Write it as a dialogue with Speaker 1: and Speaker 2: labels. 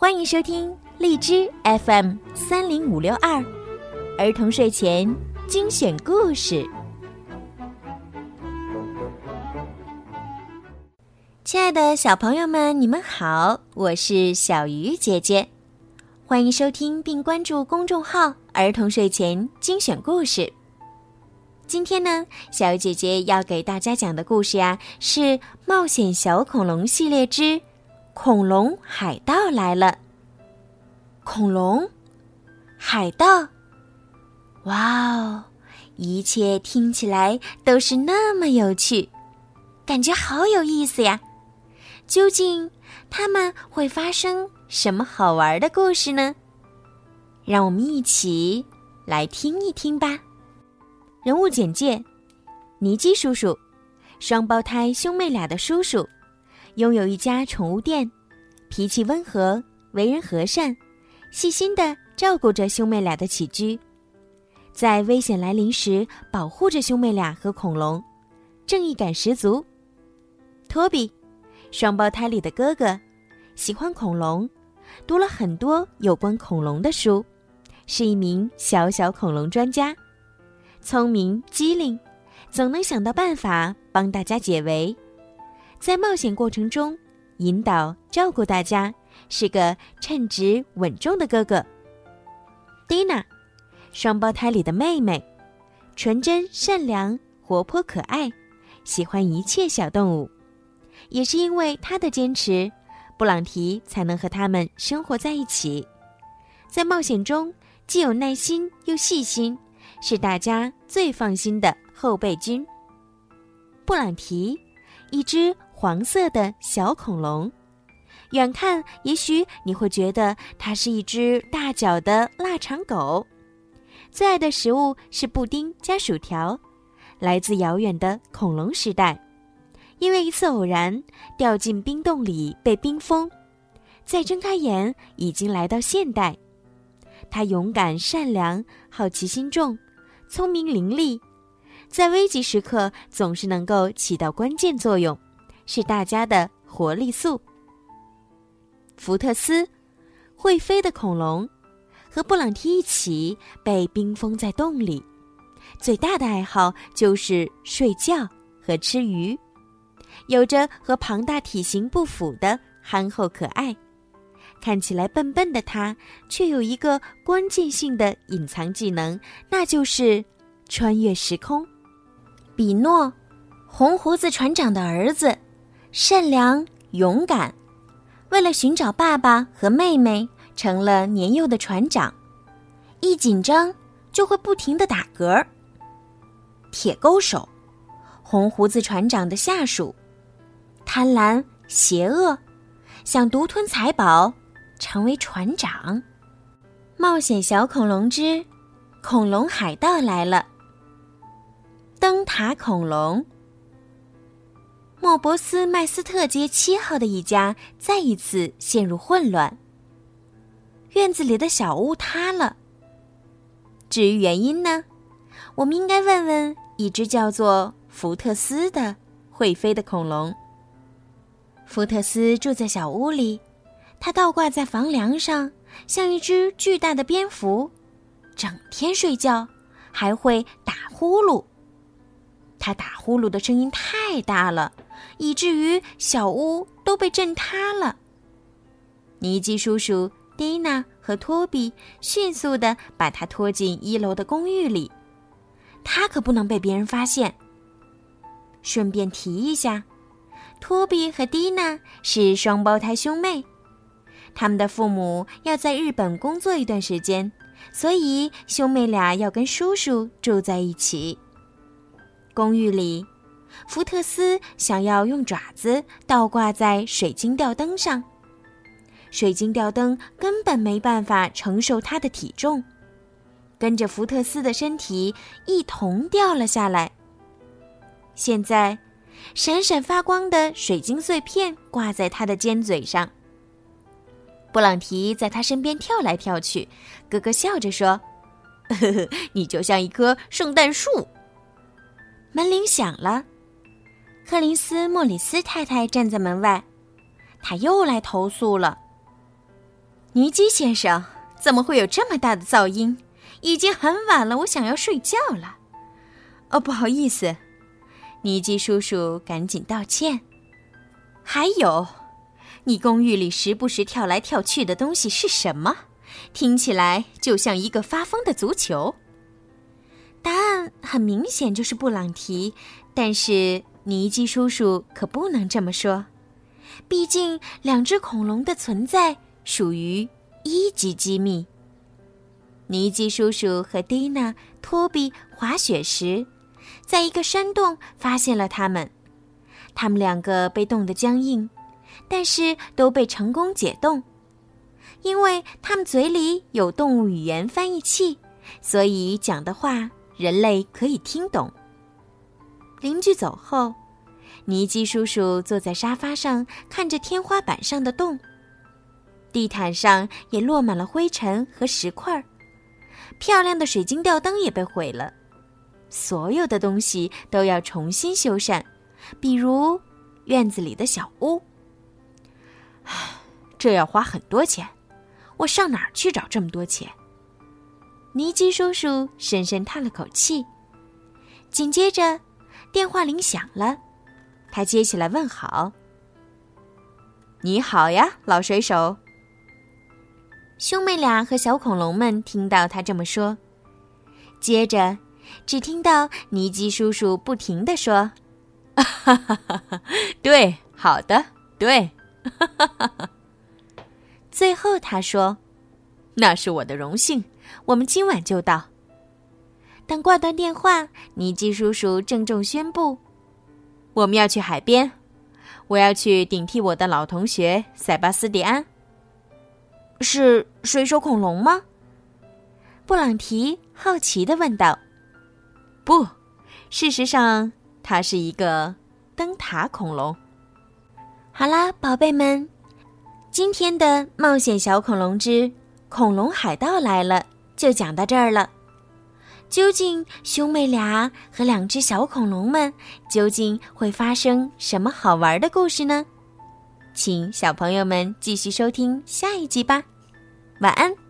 Speaker 1: 欢迎收听荔枝 FM 三零五六二儿童睡前精选故事。亲爱的小朋友们，你们好，我是小鱼姐姐，欢迎收听并关注公众号“儿童睡前精选故事”。今天呢，小鱼姐姐要给大家讲的故事呀，是《冒险小恐龙系列之恐龙海盗来了》。恐龙，海盗，哇哦！一切听起来都是那么有趣，感觉好有意思呀。究竟他们会发生什么好玩的故事呢？让我们一起来听一听吧。人物简介：尼基叔叔，双胞胎兄妹俩的叔叔，拥有一家宠物店，脾气温和，为人和善，细心的照顾着兄妹俩的起居，在危险来临时保护着兄妹俩和恐龙，正义感十足。托比，双胞胎里的哥哥，喜欢恐龙，读了很多有关恐龙的书，是一名小小恐龙专家。聪明机灵，总能想到办法帮大家解围，在冒险过程中引导照顾大家，是个称职稳重的哥哥。蒂娜，双胞胎里的妹妹，纯真善良、活泼可爱，喜欢一切小动物。也是因为她的坚持，布朗提才能和他们生活在一起，在冒险中既有耐心又细心。是大家最放心的后备军。布朗提，一只黄色的小恐龙，远看也许你会觉得它是一只大脚的腊肠狗。最爱的食物是布丁加薯条，来自遥远的恐龙时代，因为一次偶然掉进冰洞里被冰封，再睁开眼已经来到现代。他勇敢善良，好奇心重。聪明伶俐，在危急时刻总是能够起到关键作用，是大家的活力素。福特斯，会飞的恐龙，和布朗提一起被冰封在洞里，最大的爱好就是睡觉和吃鱼，有着和庞大体型不符的憨厚可爱。看起来笨笨的他，却有一个关键性的隐藏技能，那就是穿越时空。比诺，红胡子船长的儿子，善良勇敢，为了寻找爸爸和妹妹，成了年幼的船长，一紧张就会不停的打嗝。铁钩手，红胡子船长的下属，贪婪邪恶，想独吞财宝。成为船长，冒险小恐龙之恐龙海盗来了。灯塔恐龙，莫伯斯麦斯特街七号的一家再一次陷入混乱。院子里的小屋塌了。至于原因呢？我们应该问问一只叫做福特斯的会飞的恐龙。福特斯住在小屋里。它倒挂在房梁上，像一只巨大的蝙蝠，整天睡觉，还会打呼噜。它打呼噜的声音太大了，以至于小屋都被震塌了。尼基叔叔、蒂娜和托比迅速地把他拖进一楼的公寓里，他可不能被别人发现。顺便提一下，托比和蒂娜是双胞胎兄妹。他们的父母要在日本工作一段时间，所以兄妹俩要跟叔叔住在一起。公寓里，福特斯想要用爪子倒挂在水晶吊灯上，水晶吊灯根本没办法承受他的体重，跟着福特斯的身体一同掉了下来。现在，闪闪发光的水晶碎片挂在他的尖嘴上。布朗提在他身边跳来跳去，咯咯笑着说：“呵呵，你就像一棵圣诞树。”门铃响了，柯林斯·莫里斯太太站在门外，他又来投诉了。尼基先生，怎么会有这么大的噪音？已经很晚了，我想要睡觉了。哦，不好意思，尼基叔叔赶紧道歉。还有，你公寓里时不时跳来跳去的东西是什么？听起来就像一个发疯的足球。答案很明显就是布朗提，但是尼基叔叔可不能这么说，毕竟两只恐龙的存在属于一级机密。尼基叔叔和蒂娜、托比滑雪时，在一个山洞发现了它们，他们两个被冻得僵硬，但是都被成功解冻。因为他们嘴里有动物语言翻译器，所以讲的话人类可以听懂。邻居走后，尼基叔叔坐在沙发上看着天花板上的洞，地毯上也落满了灰尘和石块儿，漂亮的水晶吊灯也被毁了，所有的东西都要重新修缮，比如院子里的小屋。这要花很多钱。我上哪儿去找这么多钱？尼基叔叔深深叹了口气，紧接着，电话铃响了，他接起来问好：“你好呀，老水手。”兄妹俩和小恐龙们听到他这么说，接着，只听到尼基叔叔不停的说：“哈哈哈哈，对，好的，对，哈哈哈哈。”最后他说：“那是我的荣幸，我们今晚就到。”但挂断电话，尼基叔叔郑重宣布：“我们要去海边，我要去顶替我的老同学塞巴斯蒂安。”是水手恐龙吗？布朗提好奇的问道。“不，事实上，它是一个灯塔恐龙。”好啦，宝贝们。今天的冒险小恐龙之恐龙海盗来了，就讲到这儿了。究竟兄妹俩和两只小恐龙们究竟会发生什么好玩的故事呢？请小朋友们继续收听下一集吧。晚安。